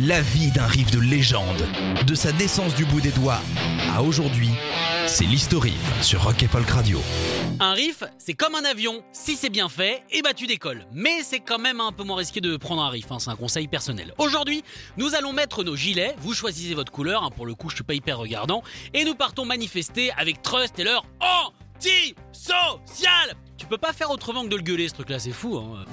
La vie d'un riff de légende, de sa naissance du bout des doigts à aujourd'hui, c'est l'historique sur Rock et Folk Radio. Un riff, c'est comme un avion. Si c'est bien fait, et bah tu décolles. Mais c'est quand même un peu moins risqué de prendre un riff, hein, c'est un conseil personnel. Aujourd'hui, nous allons mettre nos gilets, vous choisissez votre couleur, hein, pour le coup je suis pas hyper regardant, et nous partons manifester avec Trust et leur anti-social Tu peux pas faire autrement que de le gueuler ce truc là, c'est fou. Hein.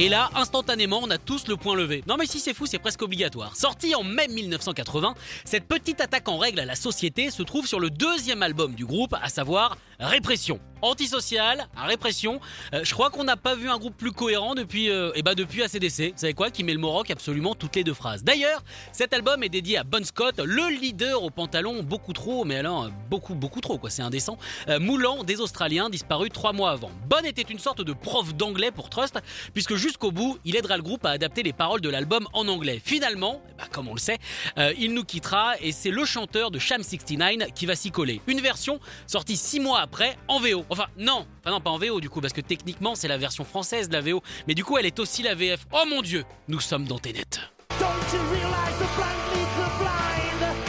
Et là, instantanément, on a tous le point levé. Non mais si c'est fou, c'est presque obligatoire. Sorti en mai 1980, cette petite attaque en règle à la société se trouve sur le deuxième album du groupe, à savoir Répression. Antisocial, répression. Euh, je crois qu'on n'a pas vu un groupe plus cohérent depuis, euh, eh ben depuis ACDC. Vous savez quoi? Qui met le mot rock absolument toutes les deux phrases. D'ailleurs, cet album est dédié à Bon Scott, le leader au pantalon beaucoup trop, mais alors beaucoup beaucoup trop quoi, c'est indécent, euh, moulant des Australiens disparus trois mois avant. Bon était une sorte de prof d'anglais pour Trust, puisque jusqu'au bout, il aidera le groupe à adapter les paroles de l'album en anglais. Finalement, ben, comme on le sait, euh, il nous quittera et c'est le chanteur de Sham 69 qui va s'y coller. Une version sortie six mois après en VO. Enfin non, enfin non pas en VO du coup parce que techniquement c'est la version française de la VO, mais du coup elle est aussi la VF. Oh mon dieu, nous sommes dans Ténet. Don't you realize the blind the blind?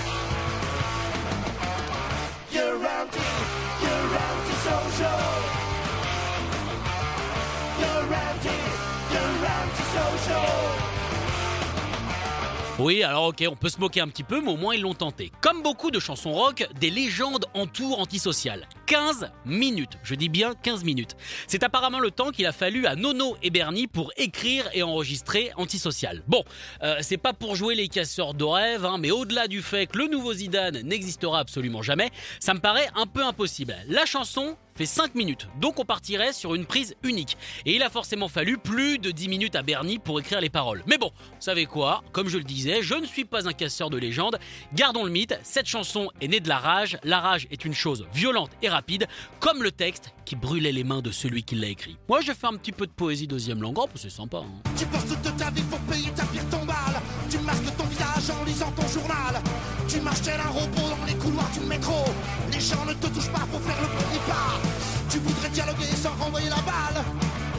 Oui, alors ok, on peut se moquer un petit peu, mais au moins ils l'ont tenté. Comme beaucoup de chansons rock, des légendes entourent Antisocial. 15 minutes, je dis bien 15 minutes. C'est apparemment le temps qu'il a fallu à Nono et Bernie pour écrire et enregistrer Antisocial. Bon, euh, c'est pas pour jouer les casseurs de rêve, hein, mais au-delà du fait que le nouveau Zidane n'existera absolument jamais, ça me paraît un peu impossible. La chanson fait 5 minutes, donc on partirait sur une prise unique. Et il a forcément fallu plus de 10 minutes à Bernie pour écrire les paroles. Mais bon, vous savez quoi? Comme je le disais, je ne suis pas un casseur de légende. Gardons le mythe, cette chanson est née de la rage. La rage est une chose violente et rapide, comme le texte qui brûlait les mains de celui qui l'a écrit. Moi, je fais un petit peu de poésie deuxième langue, oh, c'est sympa. hein. Tu bosses toute ta vie pour payer ta pire tombale. Tu masques ton visage en lisant ton journal. Tu marches un robot dans les couloirs du métro. Les gens ne te touchent pas pour faire le dialoguer sans renvoyer la balle.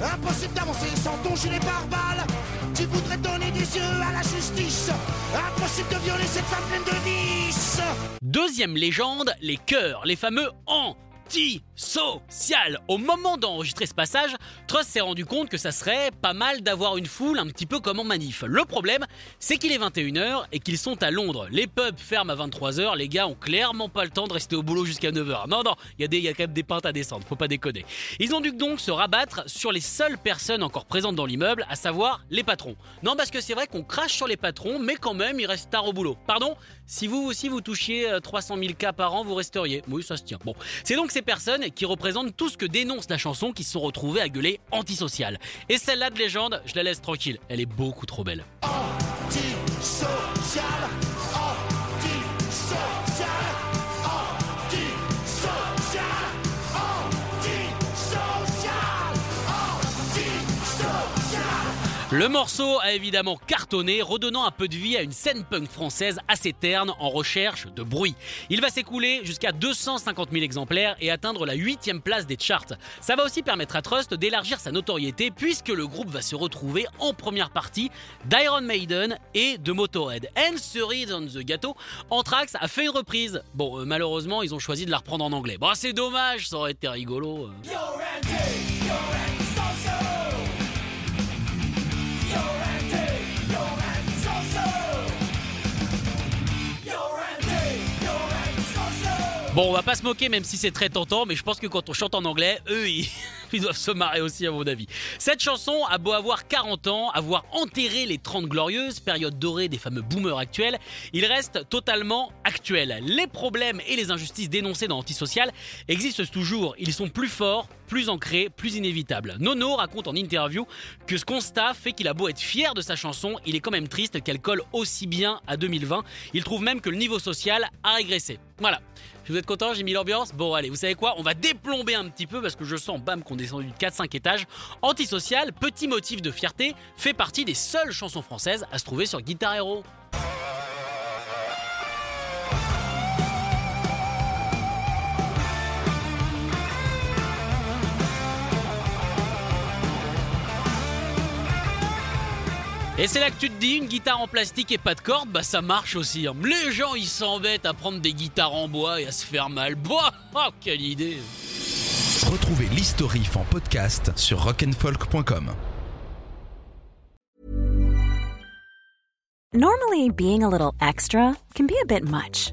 Impossible d'avancer sans ton gilet pare-balles. Tu voudrais donner des yeux à la justice. Impossible de violer cette femme pleine de vices. Deuxième légende, les chœurs, les fameux anti-social. Au moment d'enregistrer ce passage, Trust s'est rendu compte que ça serait pas mal d'avoir une foule un petit peu comme en manif. Le problème, c'est qu'il est 21h et qu'ils sont à Londres. Les pubs ferment à 23h, les gars ont clairement pas le temps de rester au boulot jusqu'à 9h. Non, non, il y, y a quand même des pintes à descendre, faut pas déconner. Ils ont dû donc se rabattre sur les seules personnes encore présentes dans l'immeuble, à savoir les patrons. Non, parce que c'est vrai qu'on crache sur les patrons, mais quand même, ils restent tard au boulot. Pardon? Si vous aussi vous touchiez euh, 300 000 cas par an, vous resteriez. Oui, ça se tient. Bon, c'est donc ces personnes qui représentent tout ce que dénonce la chanson qui se sont retrouvées à gueuler antisocial. Et celle-là de légende, je la laisse tranquille. Elle est beaucoup trop belle. Le morceau a évidemment cartonné, redonnant un peu de vie à une scène punk française assez terne en recherche de bruit. Il va s'écouler jusqu'à 250 000 exemplaires et atteindre la 8 place des charts. Ça va aussi permettre à Trust d'élargir sa notoriété puisque le groupe va se retrouver en première partie d'Iron Maiden et de Motorhead. And cerise on the gâteau, Anthrax a fait une reprise. Bon, euh, malheureusement, ils ont choisi de la reprendre en anglais. Bon, c'est dommage, ça aurait été rigolo. euh. Bon, on va pas se moquer même si c'est très tentant, mais je pense que quand on chante en anglais, eux, ils... doivent se marrer aussi à mon avis. Cette chanson a beau avoir 40 ans, avoir enterré les 30 glorieuses, période dorée des fameux boomers actuels, il reste totalement actuel. Les problèmes et les injustices dénoncées dans Antisocial existent toujours, ils sont plus forts, plus ancrés, plus inévitables. Nono raconte en interview que ce constat fait qu'il a beau être fier de sa chanson, il est quand même triste qu'elle colle aussi bien à 2020. Il trouve même que le niveau social a régressé. Voilà. Vous êtes content J'ai mis l'ambiance Bon, allez, vous savez quoi? On va déplomber un petit peu parce que je sens, bam, qu'on descend du 4-5 étages. Antisocial, petit motif de fierté, fait partie des seules chansons françaises à se trouver sur Guitar Hero. Et c'est là que tu te dis, une guitare en plastique et pas de cordes, bah ça marche aussi. hein. Les gens ils s'embêtent à prendre des guitares en bois et à se faire mal. Boah, oh, quelle idée Retrouvez l'historif en podcast sur rock'n'folk.com. Normally, being a little extra can be a bit much,